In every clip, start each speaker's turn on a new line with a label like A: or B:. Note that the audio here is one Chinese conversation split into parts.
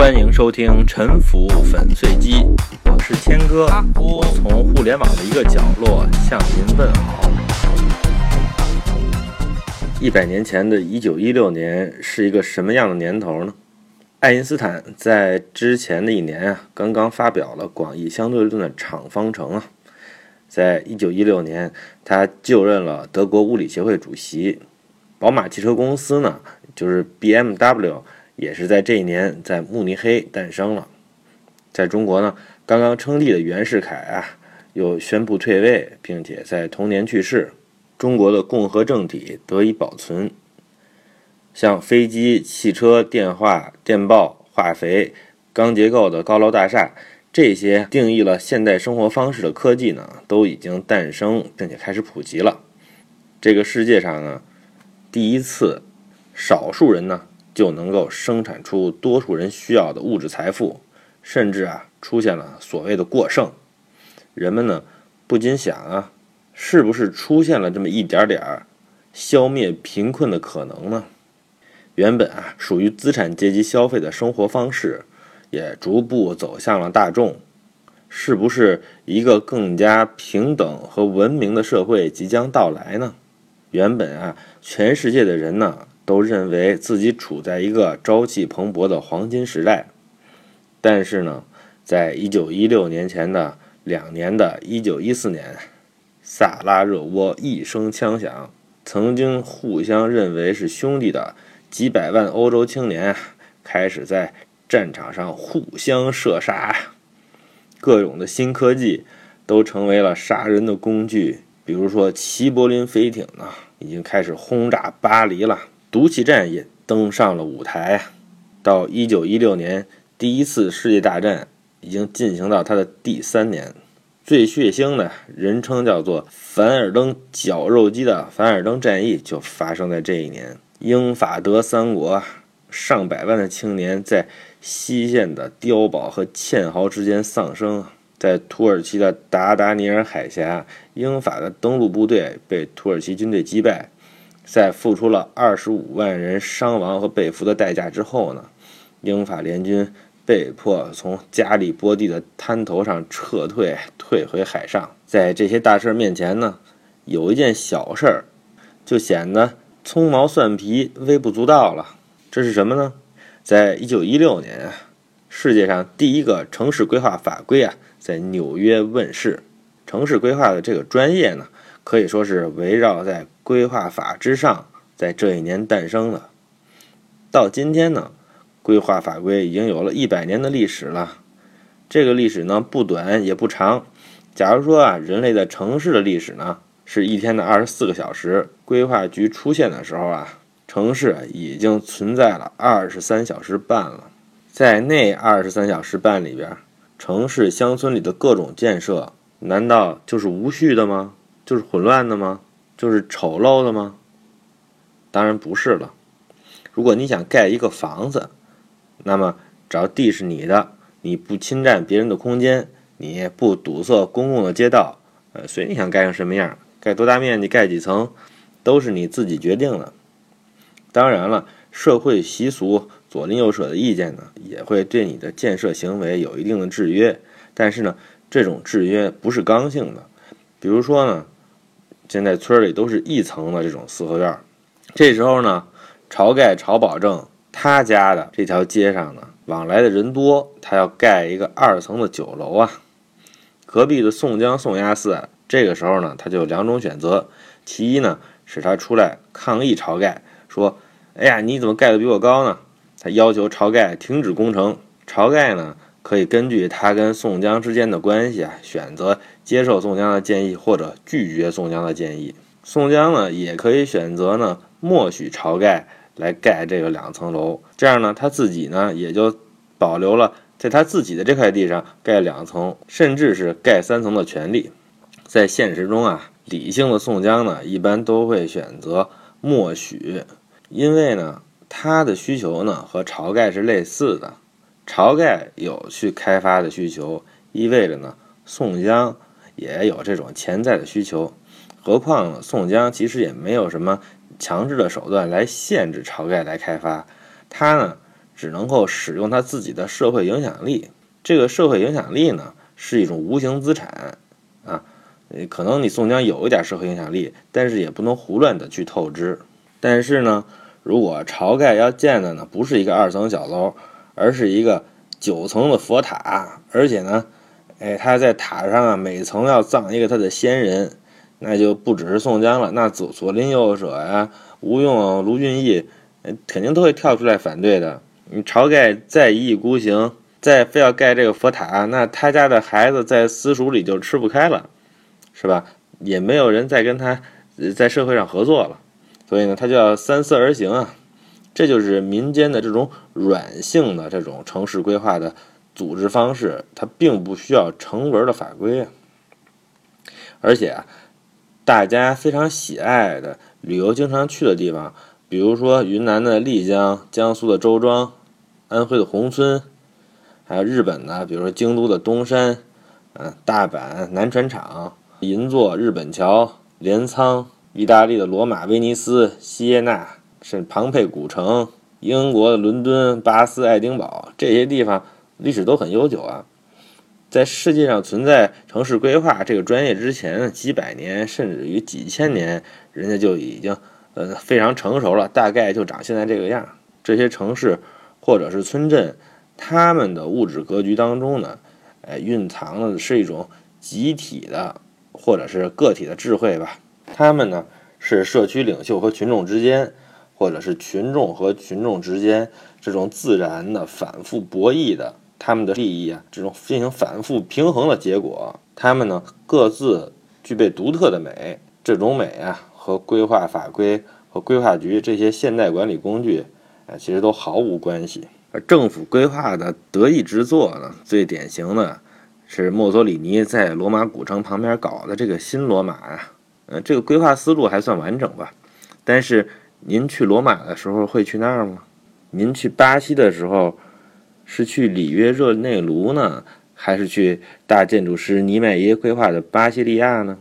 A: 欢迎收听《沉浮粉碎机》，我是谦哥，我从互联网的一个角落向您问好。一百年前的一九一六年是一个什么样的年头呢？爱因斯坦在之前的一年啊，刚刚发表了广义相对论的场方程啊。在一九一六年，他就任了德国物理协会主席。宝马汽车公司呢，就是 BMW。也是在这一年，在慕尼黑诞生了。在中国呢，刚刚称帝的袁世凯啊，又宣布退位，并且在同年去世。中国的共和政体得以保存。像飞机、汽车、电话、电报、化肥、钢结构的高楼大厦，这些定义了现代生活方式的科技呢，都已经诞生并且开始普及了。这个世界上呢，第一次，少数人呢。就能够生产出多数人需要的物质财富，甚至啊出现了所谓的过剩。人们呢不禁想啊，是不是出现了这么一点点儿消灭贫困的可能呢？原本啊属于资产阶级消费的生活方式，也逐步走向了大众。是不是一个更加平等和文明的社会即将到来呢？原本啊全世界的人呢。都认为自己处在一个朝气蓬勃的黄金时代，但是呢，在一九一六年前的两年的一九一四年，萨拉热窝一声枪响，曾经互相认为是兄弟的几百万欧洲青年开始在战场上互相射杀，各种的新科技都成为了杀人的工具，比如说齐柏林飞艇呢，已经开始轰炸巴黎了。毒气战也登上了舞台。到一九一六年，第一次世界大战已经进行到它的第三年。最血腥的人称叫做“凡尔登绞肉机”的凡尔登战役就发生在这一年。英法德三国上百万的青年在西线的碉堡和堑壕之间丧生。在土耳其的达达尼尔海峡，英法的登陆部队被土耳其军队击败。在付出了二十五万人伤亡和被俘的代价之后呢，英法联军被迫从加里波第的滩头上撤退，退回海上。在这些大事儿面前呢，有一件小事儿就显得葱毛蒜皮、微不足道了。这是什么呢？在一九一六年，世界上第一个城市规划法规啊，在纽约问世。城市规划的这个专业呢。可以说是围绕在规划法之上，在这一年诞生的。到今天呢，规划法规已经有了一百年的历史了。这个历史呢不短也不长。假如说啊，人类在城市的历史呢是一天的二十四个小时，规划局出现的时候啊，城市已经存在了二十三小时半了。在那二十三小时半里边，城市乡村里的各种建设，难道就是无序的吗？就是混乱的吗？就是丑陋的吗？当然不是了。如果你想盖一个房子，那么只要地是你的，你不侵占别人的空间，你不堵塞公共的街道，呃，随你想盖成什么样，盖多大面积，盖几层，都是你自己决定的。当然了，社会习俗、左邻右舍的意见呢，也会对你的建设行为有一定的制约。但是呢，这种制约不是刚性的。比如说呢。现在村里都是一层的这种四合院这时候呢，晁盖晁保正他家的这条街上呢，往来的人多，他要盖一个二层的酒楼啊。隔壁的宋江宋押司这个时候呢，他就有两种选择：其一呢，是他出来抗议晁盖，说：“哎呀，你怎么盖的比我高呢？”他要求晁盖停止工程。晁盖呢？可以根据他跟宋江之间的关系啊，选择接受宋江的建议或者拒绝宋江的建议。宋江呢，也可以选择呢，默许晁盖来盖这个两层楼，这样呢，他自己呢也就保留了在他自己的这块地上盖两层，甚至是盖三层的权利。在现实中啊，理性的宋江呢，一般都会选择默许，因为呢，他的需求呢和晁盖是类似的。晁盖有去开发的需求，意味着呢，宋江也有这种潜在的需求。何况，宋江其实也没有什么强制的手段来限制晁盖来开发，他呢，只能够使用他自己的社会影响力。这个社会影响力呢，是一种无形资产啊。可能你宋江有一点社会影响力，但是也不能胡乱的去透支。但是呢，如果晁盖要建的呢，不是一个二层小楼，而是一个九层的佛塔，而且呢，哎，他在塔上啊，每层要葬一个他的先人，那就不只是宋江了，那左左邻右舍呀，吴用、卢俊义，肯定都会跳出来反对的。你晁盖再一意孤行，再非要盖这个佛塔，那他家的孩子在私塾里就吃不开了。是吧？也没有人再跟他在社会上合作了，所以呢，他就要三思而行啊。这就是民间的这种软性的这种城市规划的组织方式，它并不需要成文的法规啊。而且啊，大家非常喜爱的旅游经常去的地方，比如说云南的丽江、江苏的周庄、安徽的宏村，还有日本的，比如说京都的东山，嗯，大阪南船厂。银座、日本桥、镰仓、意大利的罗马、威尼斯、锡耶纳，甚至庞佩古城、英国的伦敦、巴斯、爱丁堡这些地方，历史都很悠久啊。在世界上存在城市规划这个专业之前，几百年甚至于几千年，人家就已经呃非常成熟了，大概就长现在这个样。这些城市或者是村镇，他们的物质格局当中呢，哎，蕴藏的是一种集体的。或者是个体的智慧吧，他们呢是社区领袖和群众之间，或者是群众和群众之间这种自然的反复博弈的，他们的利益啊，这种进行反复平衡的结果，他们呢各自具备独特的美，这种美啊和规划法规和规划局这些现代管理工具啊其实都毫无关系。而政府规划的得意之作呢，最典型的。是墨索里尼在罗马古城旁边搞的这个新罗马啊，呃，这个规划思路还算完整吧。但是您去罗马的时候会去那儿吗？您去巴西的时候是去里约热内卢呢，还是去大建筑师尼迈耶规划的巴西利亚呢？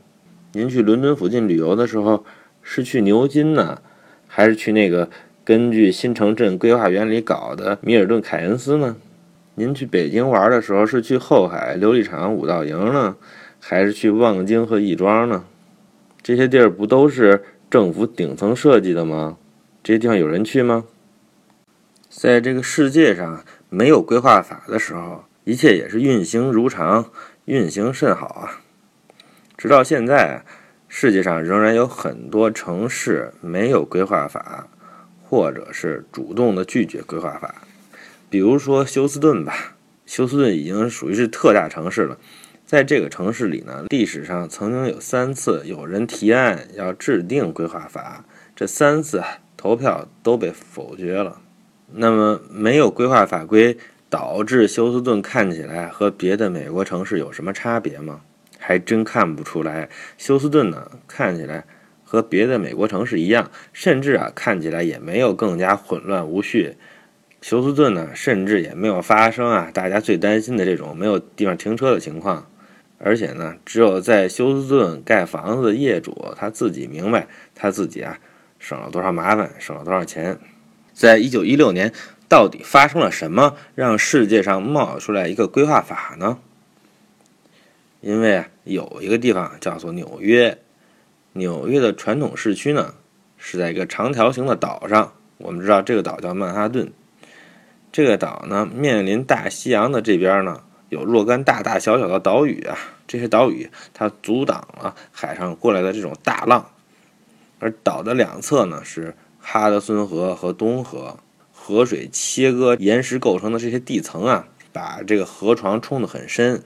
A: 您去伦敦附近旅游的时候是去牛津呢，还是去那个根据新城镇规划原理搞的米尔顿凯恩斯呢？您去北京玩的时候，是去后海琉璃厂、五道营呢，还是去望京和亦庄呢？这些地儿不都是政府顶层设计的吗？这些地方有人去吗？在这个世界上没有规划法的时候，一切也是运行如常，运行甚好啊！直到现在，世界上仍然有很多城市没有规划法，或者是主动的拒绝规划法。比如说休斯顿吧，休斯顿已经属于是特大城市了。在这个城市里呢，历史上曾经有三次有人提案要制定规划法，这三次投票都被否决了。那么没有规划法规，导致休斯顿看起来和别的美国城市有什么差别吗？还真看不出来。休斯顿呢，看起来和别的美国城市一样，甚至啊，看起来也没有更加混乱无序。休斯顿呢，甚至也没有发生啊，大家最担心的这种没有地方停车的情况。而且呢，只有在休斯顿盖房子的业主他自己明白，他自己啊省了多少麻烦，省了多少钱。在一九一六年，到底发生了什么，让世界上冒出来一个规划法呢？因为啊，有一个地方叫做纽约，纽约的传统市区呢是在一个长条形的岛上。我们知道这个岛叫曼哈顿。这个岛呢，面临大西洋的这边呢，有若干大大小小的岛屿啊。这些岛屿它阻挡了海上过来的这种大浪，而岛的两侧呢是哈德森河和东河，河水切割岩石构成的这些地层啊，把这个河床冲得很深。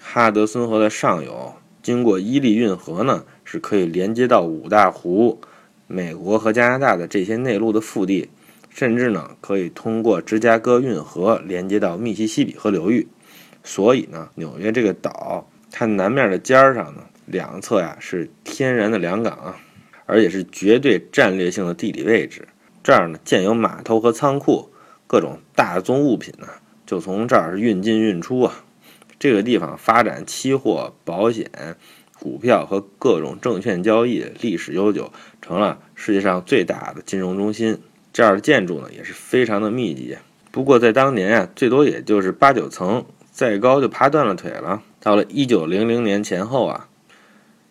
A: 哈德森河的上游经过伊利运河呢，是可以连接到五大湖、美国和加拿大的这些内陆的腹地。甚至呢，可以通过芝加哥运河连接到密西西比河流域，所以呢，纽约这个岛，它南面的尖儿上呢，两侧呀是天然的良港啊，而且是绝对战略性的地理位置。这儿呢建有码头和仓库，各种大宗物品呢就从这儿运进运出啊。这个地方发展期货、保险、股票和各种证券交易，历史悠久，成了世界上最大的金融中心。这儿的建筑呢也是非常的密集，不过在当年啊，最多也就是八九层，再高就爬断了腿了。到了一九零零年前后啊，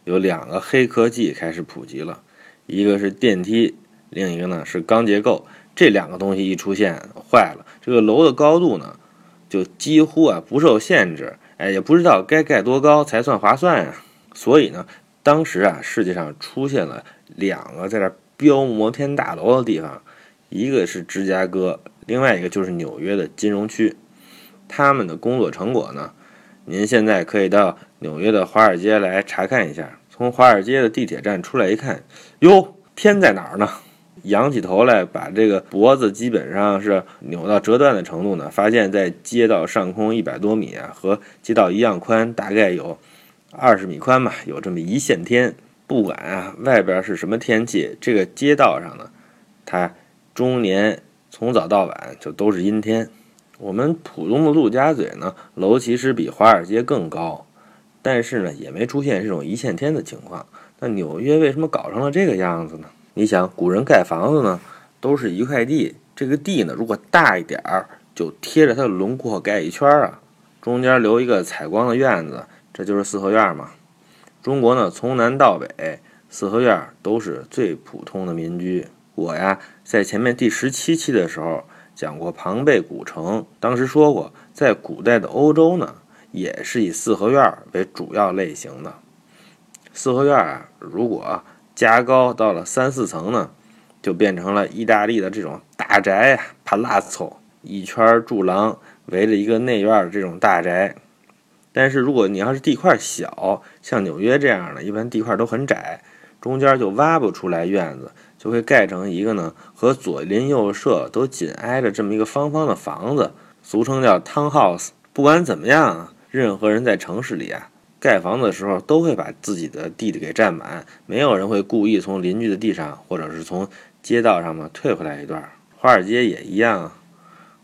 A: 有两个黑科技开始普及了，一个是电梯，另一个呢是钢结构。这两个东西一出现，坏了，这个楼的高度呢，就几乎啊不受限制。哎，也不知道该盖多高才算划算呀。所以呢，当时啊，世界上出现了两个在这标摩天大楼的地方，一个是芝加哥。另外一个就是纽约的金融区，他们的工作成果呢？您现在可以到纽约的华尔街来查看一下。从华尔街的地铁站出来一看，哟，天在哪儿呢？仰起头来，把这个脖子基本上是扭到折断的程度呢。发现，在街道上空一百多米啊，和街道一样宽，大概有二十米宽吧，有这么一线天。不管啊，外边是什么天气，这个街道上呢，它终年。从早到晚就都是阴天。我们普通的陆家嘴呢，楼其实比华尔街更高，但是呢，也没出现这种一线天的情况。那纽约为什么搞成了这个样子呢？你想，古人盖房子呢，都是一块地，这个地呢，如果大一点儿，就贴着它的轮廓盖一圈儿啊，中间留一个采光的院子，这就是四合院嘛。中国呢，从南到北，四合院都是最普通的民居。我呀，在前面第十七期的时候讲过庞贝古城，当时说过，在古代的欧洲呢，也是以四合院为主要类型的。四合院啊，如果加高到了三四层呢，就变成了意大利的这种大宅啊，palazzo，一圈柱廊围着一个内院的这种大宅。但是如果你要是地块小，像纽约这样的，一般地块都很窄，中间就挖不出来院子。就会盖成一个呢，和左邻右舍都紧挨着这么一个方方的房子，俗称叫 townhouse。不管怎么样，任何人在城市里啊，盖房子的时候都会把自己的地给占满，没有人会故意从邻居的地上或者是从街道上呢退回来一段。华尔街也一样，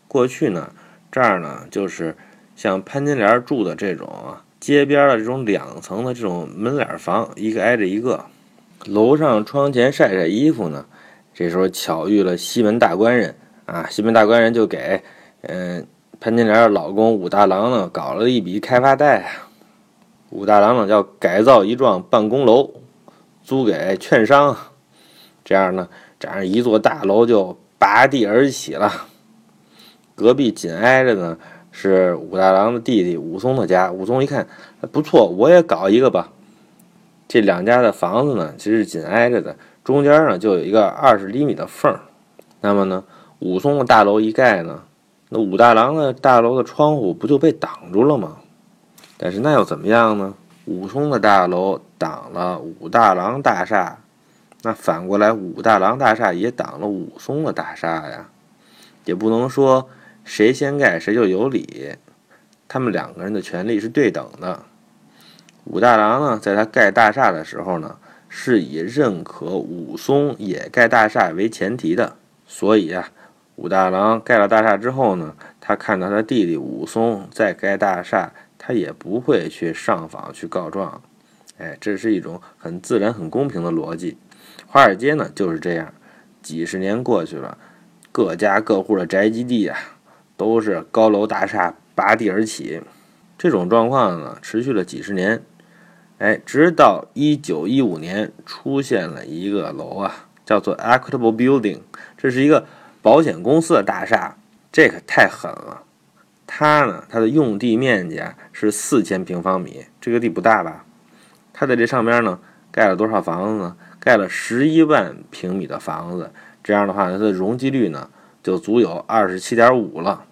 A: 过去呢，这儿呢就是像潘金莲住的这种街边的这种两层的这种门脸房，一个挨着一个。楼上窗前晒晒衣服呢，这时候巧遇了西门大官人啊！西门大官人就给嗯潘金莲的老公武大郎呢搞了一笔开发贷啊。武大郎呢要改造一幢办公楼，租给券商，这样呢，这样一座大楼就拔地而起了。隔壁紧挨着呢是武大郎的弟弟武松的家，武松一看不错，我也搞一个吧。这两家的房子呢，其实紧挨着的，中间呢就有一个二十厘米的缝儿。那么呢，武松的大楼一盖呢，那武大郎的大楼的窗户不就被挡住了吗？但是那又怎么样呢？武松的大楼挡了武大郎大厦，那反过来武大郎大厦也挡了武松的大厦呀，也不能说谁先盖谁就有理，他们两个人的权利是对等的。武大郎呢，在他盖大厦的时候呢，是以认可武松也盖大厦为前提的。所以啊，武大郎盖了大厦之后呢，他看到他弟弟武松在盖大厦，他也不会去上访去告状。哎，这是一种很自然、很公平的逻辑。华尔街呢就是这样，几十年过去了，各家各户的宅基地啊，都是高楼大厦拔地而起。这种状况呢，持续了几十年。哎，直到一九一五年出现了一个楼啊，叫做 Equitable Building，这是一个保险公司的大厦，这可太狠了。它呢，它的用地面积啊是四千平方米，这个地不大吧？它在这上边呢盖了多少房子呢？盖了十一万平米的房子，这样的话，它的容积率呢就足有二十七点五了。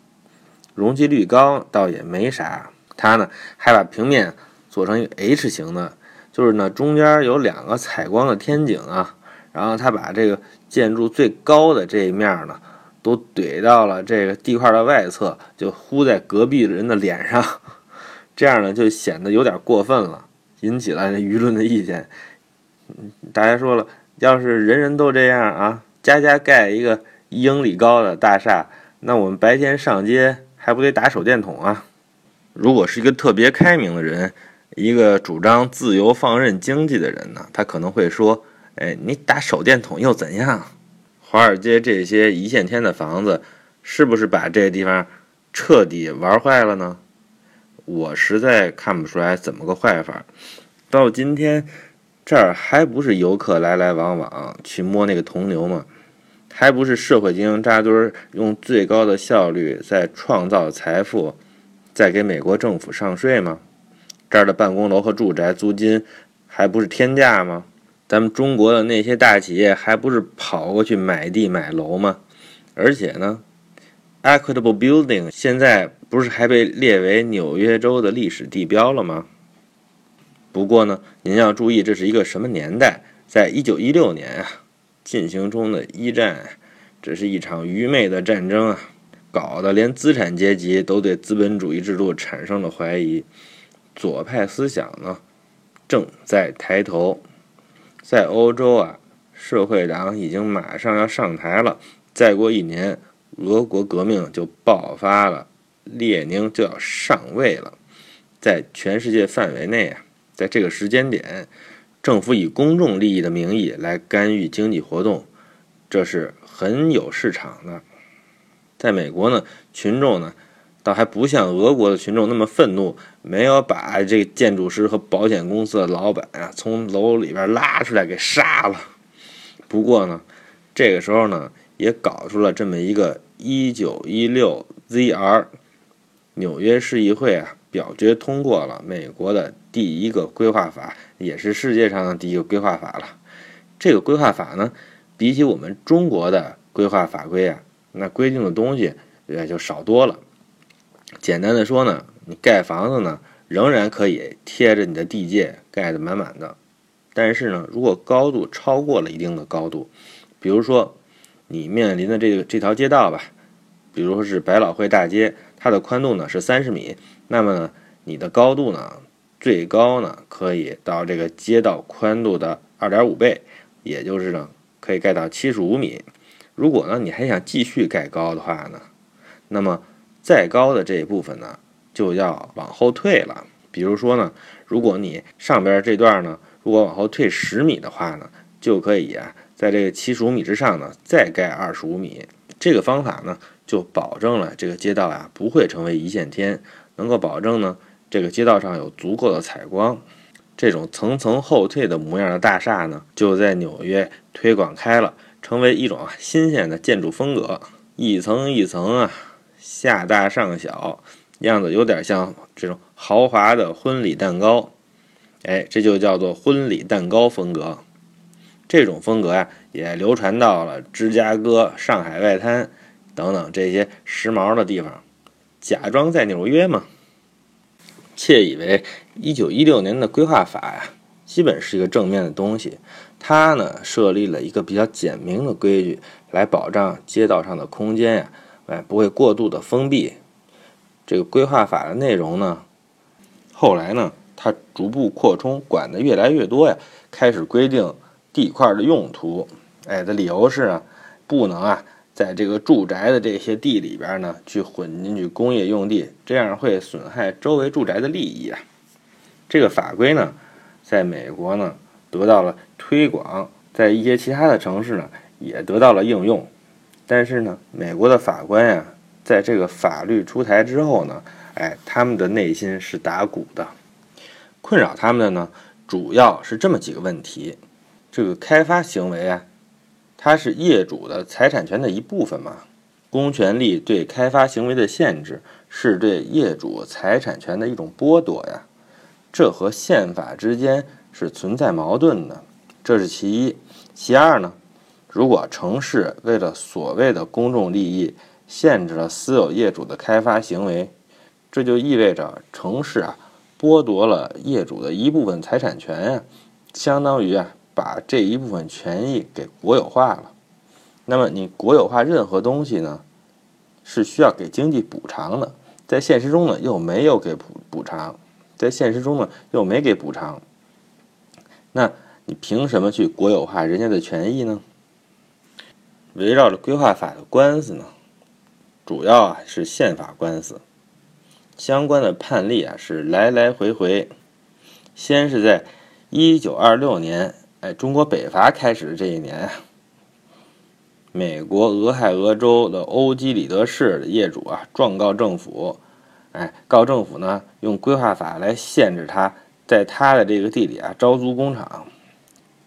A: 容积率高倒也没啥，它呢还把平面。做成一个 H 型的，就是呢，中间有两个采光的天井啊，然后他把这个建筑最高的这一面呢，都怼到了这个地块的外侧，就呼在隔壁人的脸上，这样呢就显得有点过分了，引起了舆论的意见。大家说了，要是人人都这样啊，家家盖一个一英里高的大厦，那我们白天上街还不得打手电筒啊？如果是一个特别开明的人。一个主张自由放任经济的人呢，他可能会说：“哎，你打手电筒又怎样？”华尔街这些一线天的房子，是不是把这地方彻底玩坏了呢？我实在看不出来怎么个坏法。到今天，这儿还不是游客来来往往去摸那个铜牛吗？还不是社会精英扎堆儿，用最高的效率在创造财富，在给美国政府上税吗？这儿的办公楼和住宅租金还不是天价吗？咱们中国的那些大企业还不是跑过去买地买楼吗？而且呢，Equitable Building 现在不是还被列为纽约州的历史地标了吗？不过呢，您要注意，这是一个什么年代？在一九一六年啊，进行中的一战，这是一场愚昧的战争啊，搞得连资产阶级都对资本主义制度产生了怀疑。左派思想呢，正在抬头。在欧洲啊，社会党已经马上要上台了。再过一年，俄国革命就爆发了，列宁就要上位了。在全世界范围内啊，在这个时间点，政府以公众利益的名义来干预经济活动，这是很有市场的。在美国呢，群众呢。倒还不像俄国的群众那么愤怒，没有把这个建筑师和保险公司的老板啊从楼里边拉出来给杀了。不过呢，这个时候呢也搞出了这么一个一九一六 ZR，纽约市议会啊表决通过了美国的第一个规划法，也是世界上的第一个规划法了。这个规划法呢，比起我们中国的规划法规啊，那规定的东西也就少多了。简单的说呢，你盖房子呢，仍然可以贴着你的地界盖得满满的。但是呢，如果高度超过了一定的高度，比如说你面临的这个这条街道吧，比如说是百老汇大街，它的宽度呢是三十米，那么呢，你的高度呢，最高呢可以到这个街道宽度的二点五倍，也就是呢可以盖到七十五米。如果呢你还想继续盖高的话呢，那么。再高的这一部分呢，就要往后退了。比如说呢，如果你上边这段呢，如果往后退十米的话呢，就可以啊，在这个七十五米之上呢，再盖二十五米。这个方法呢，就保证了这个街道啊不会成为一线天，能够保证呢这个街道上有足够的采光。这种层层后退的模样的大厦呢，就在纽约推广开了，成为一种新鲜的建筑风格，一层一层啊。下大上小，样子有点像这种豪华的婚礼蛋糕，哎，这就叫做婚礼蛋糕风格。这种风格呀，也流传到了芝加哥、上海外滩等等这些时髦的地方。假装在纽约嘛，窃以为一九一六年的规划法呀，基本是一个正面的东西。它呢，设立了一个比较简明的规矩，来保障街道上的空间呀。哎，不会过度的封闭。这个规划法的内容呢，后来呢，它逐步扩充，管的越来越多呀，开始规定地块的用途。哎，的理由是啊，不能啊，在这个住宅的这些地里边呢，去混进去工业用地，这样会损害周围住宅的利益啊。这个法规呢，在美国呢得到了推广，在一些其他的城市呢也得到了应用。但是呢，美国的法官呀，在这个法律出台之后呢，哎，他们的内心是打鼓的。困扰他们的呢，主要是这么几个问题：这个开发行为啊，它是业主的财产权的一部分嘛？公权力对开发行为的限制，是对业主财产权的一种剥夺呀。这和宪法之间是存在矛盾的，这是其一。其二呢？如果城市为了所谓的公众利益，限制了私有业主的开发行为，这就意味着城市啊剥夺了业主的一部分财产权呀，相当于啊把这一部分权益给国有化了。那么你国有化任何东西呢，是需要给经济补偿的，在现实中呢又没有给补补偿，在现实中呢又没给补偿，那你凭什么去国有化人家的权益呢？围绕着规划法的官司呢，主要啊是宪法官司，相关的判例啊是来来回回。先是在一九二六年，哎，中国北伐开始的这一年啊，美国俄亥俄州的欧几里得市的业主啊，状告政府，哎，告政府呢，用规划法来限制他在他的这个地里啊招租工厂。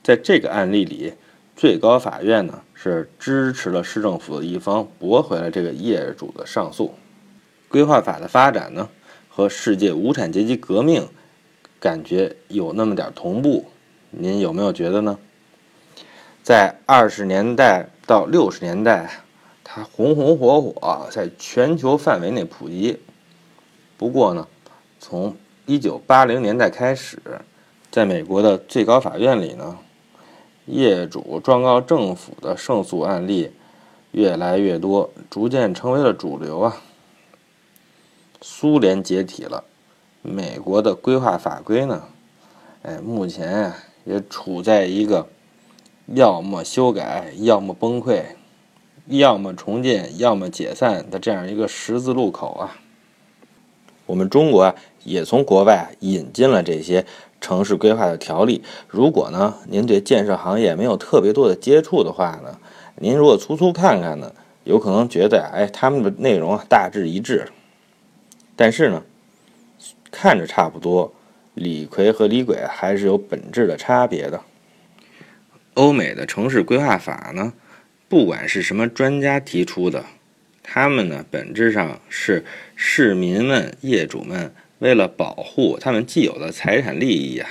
A: 在这个案例里，最高法院呢是支持了市政府的一方，驳回了这个业主的上诉。规划法的发展呢，和世界无产阶级革命感觉有那么点同步，您有没有觉得呢？在二十年代到六十年代，它红红火火，在全球范围内普及。不过呢，从一九八零年代开始，在美国的最高法院里呢，业主状告政府的胜诉案例越来越多，逐渐成为了主流啊。苏联解体了，美国的规划法规呢，哎，目前啊也处在一个要么修改，要么崩溃，要么重建，要么解散的这样一个十字路口啊。我们中国啊也从国外引进了这些城市规划的条例。如果呢您对建设行业没有特别多的接触的话呢，您如果粗粗看看呢，有可能觉得哎他们的内容大致一致。但是呢，看着差不多，李逵和李鬼还是有本质的差别的。欧美的城市规划法呢，不管是什么专家提出的，他们呢本质上是市民们、业主们为了保护他们既有的财产利益呀，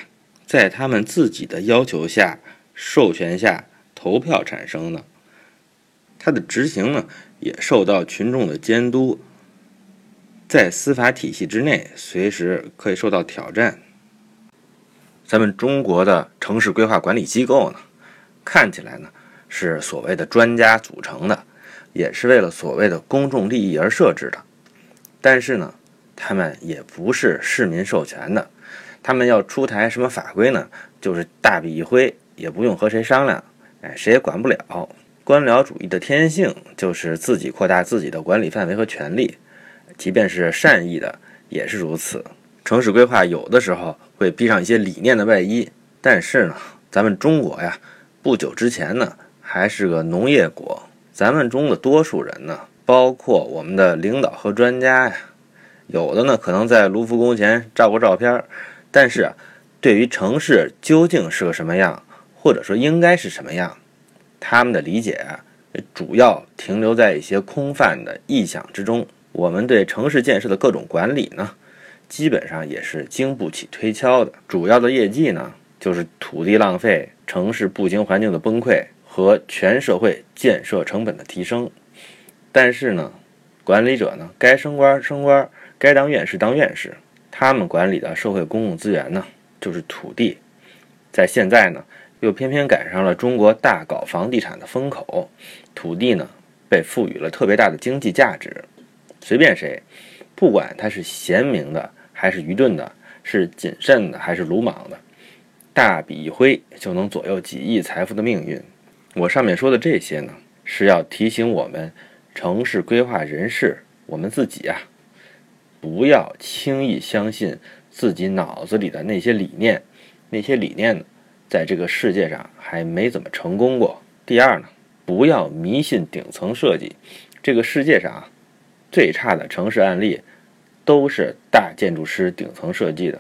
A: 在他们自己的要求下、授权下投票产生的。它的执行呢，也受到群众的监督。在司法体系之内，随时可以受到挑战。咱们中国的城市规划管理机构呢，看起来呢是所谓的专家组成的，也是为了所谓的公众利益而设置的。但是呢，他们也不是市民授权的，他们要出台什么法规呢，就是大笔一挥，也不用和谁商量，哎，谁也管不了。官僚主义的天性就是自己扩大自己的管理范围和权力。即便是善意的，也是如此。城市规划有的时候会披上一些理念的外衣，但是呢，咱们中国呀，不久之前呢还是个农业国。咱们中的多数人呢，包括我们的领导和专家呀，有的呢可能在卢浮宫前照过照片，但是，对于城市究竟是个什么样，或者说应该是什么样，他们的理解，主要停留在一些空泛的臆想之中。我们对城市建设的各种管理呢，基本上也是经不起推敲的。主要的业绩呢，就是土地浪费、城市步行环境的崩溃和全社会建设成本的提升。但是呢，管理者呢，该升官升官，该当院士当院士。他们管理的社会公共资源呢，就是土地。在现在呢，又偏偏赶上了中国大搞房地产的风口，土地呢，被赋予了特别大的经济价值。随便谁，不管他是贤明的还是愚钝的，是谨慎的还是鲁莽的，大笔一挥就能左右几亿财富的命运。我上面说的这些呢，是要提醒我们城市规划人士，我们自己啊，不要轻易相信自己脑子里的那些理念。那些理念呢，在这个世界上还没怎么成功过。第二呢，不要迷信顶层设计。这个世界上啊。最差的城市案例，都是大建筑师顶层设计的；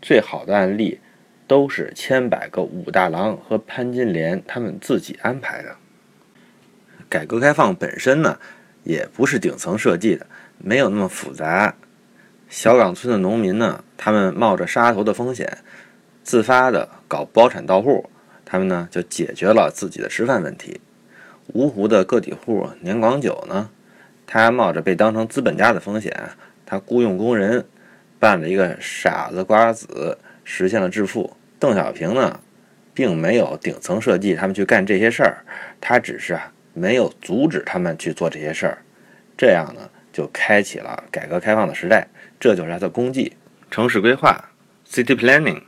A: 最好的案例，都是千百个武大郎和潘金莲他们自己安排的。改革开放本身呢，也不是顶层设计的，没有那么复杂。小岗村的农民呢，他们冒着杀头的风险，自发的搞包产到户，他们呢就解决了自己的吃饭问题。芜湖的个体户年广久呢。他冒着被当成资本家的风险，他雇佣工人，办了一个傻子瓜子，实现了致富。邓小平呢，并没有顶层设计他们去干这些事儿，他只是啊没有阻止他们去做这些事儿，这样呢就开启了改革开放的时代。这就是他的功绩。城市规划 （city planning）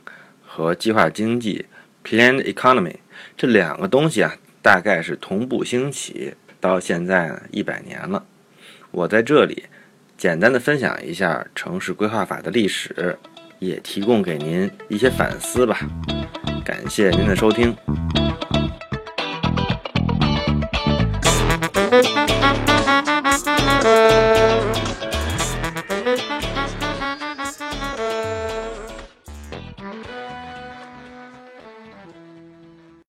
A: 和计划经济 （planned economy） 这两个东西啊，大概是同步兴起，到现在一百年了。我在这里简单的分享一下城市规划法的历史，也提供给您一些反思吧。感谢您的收听。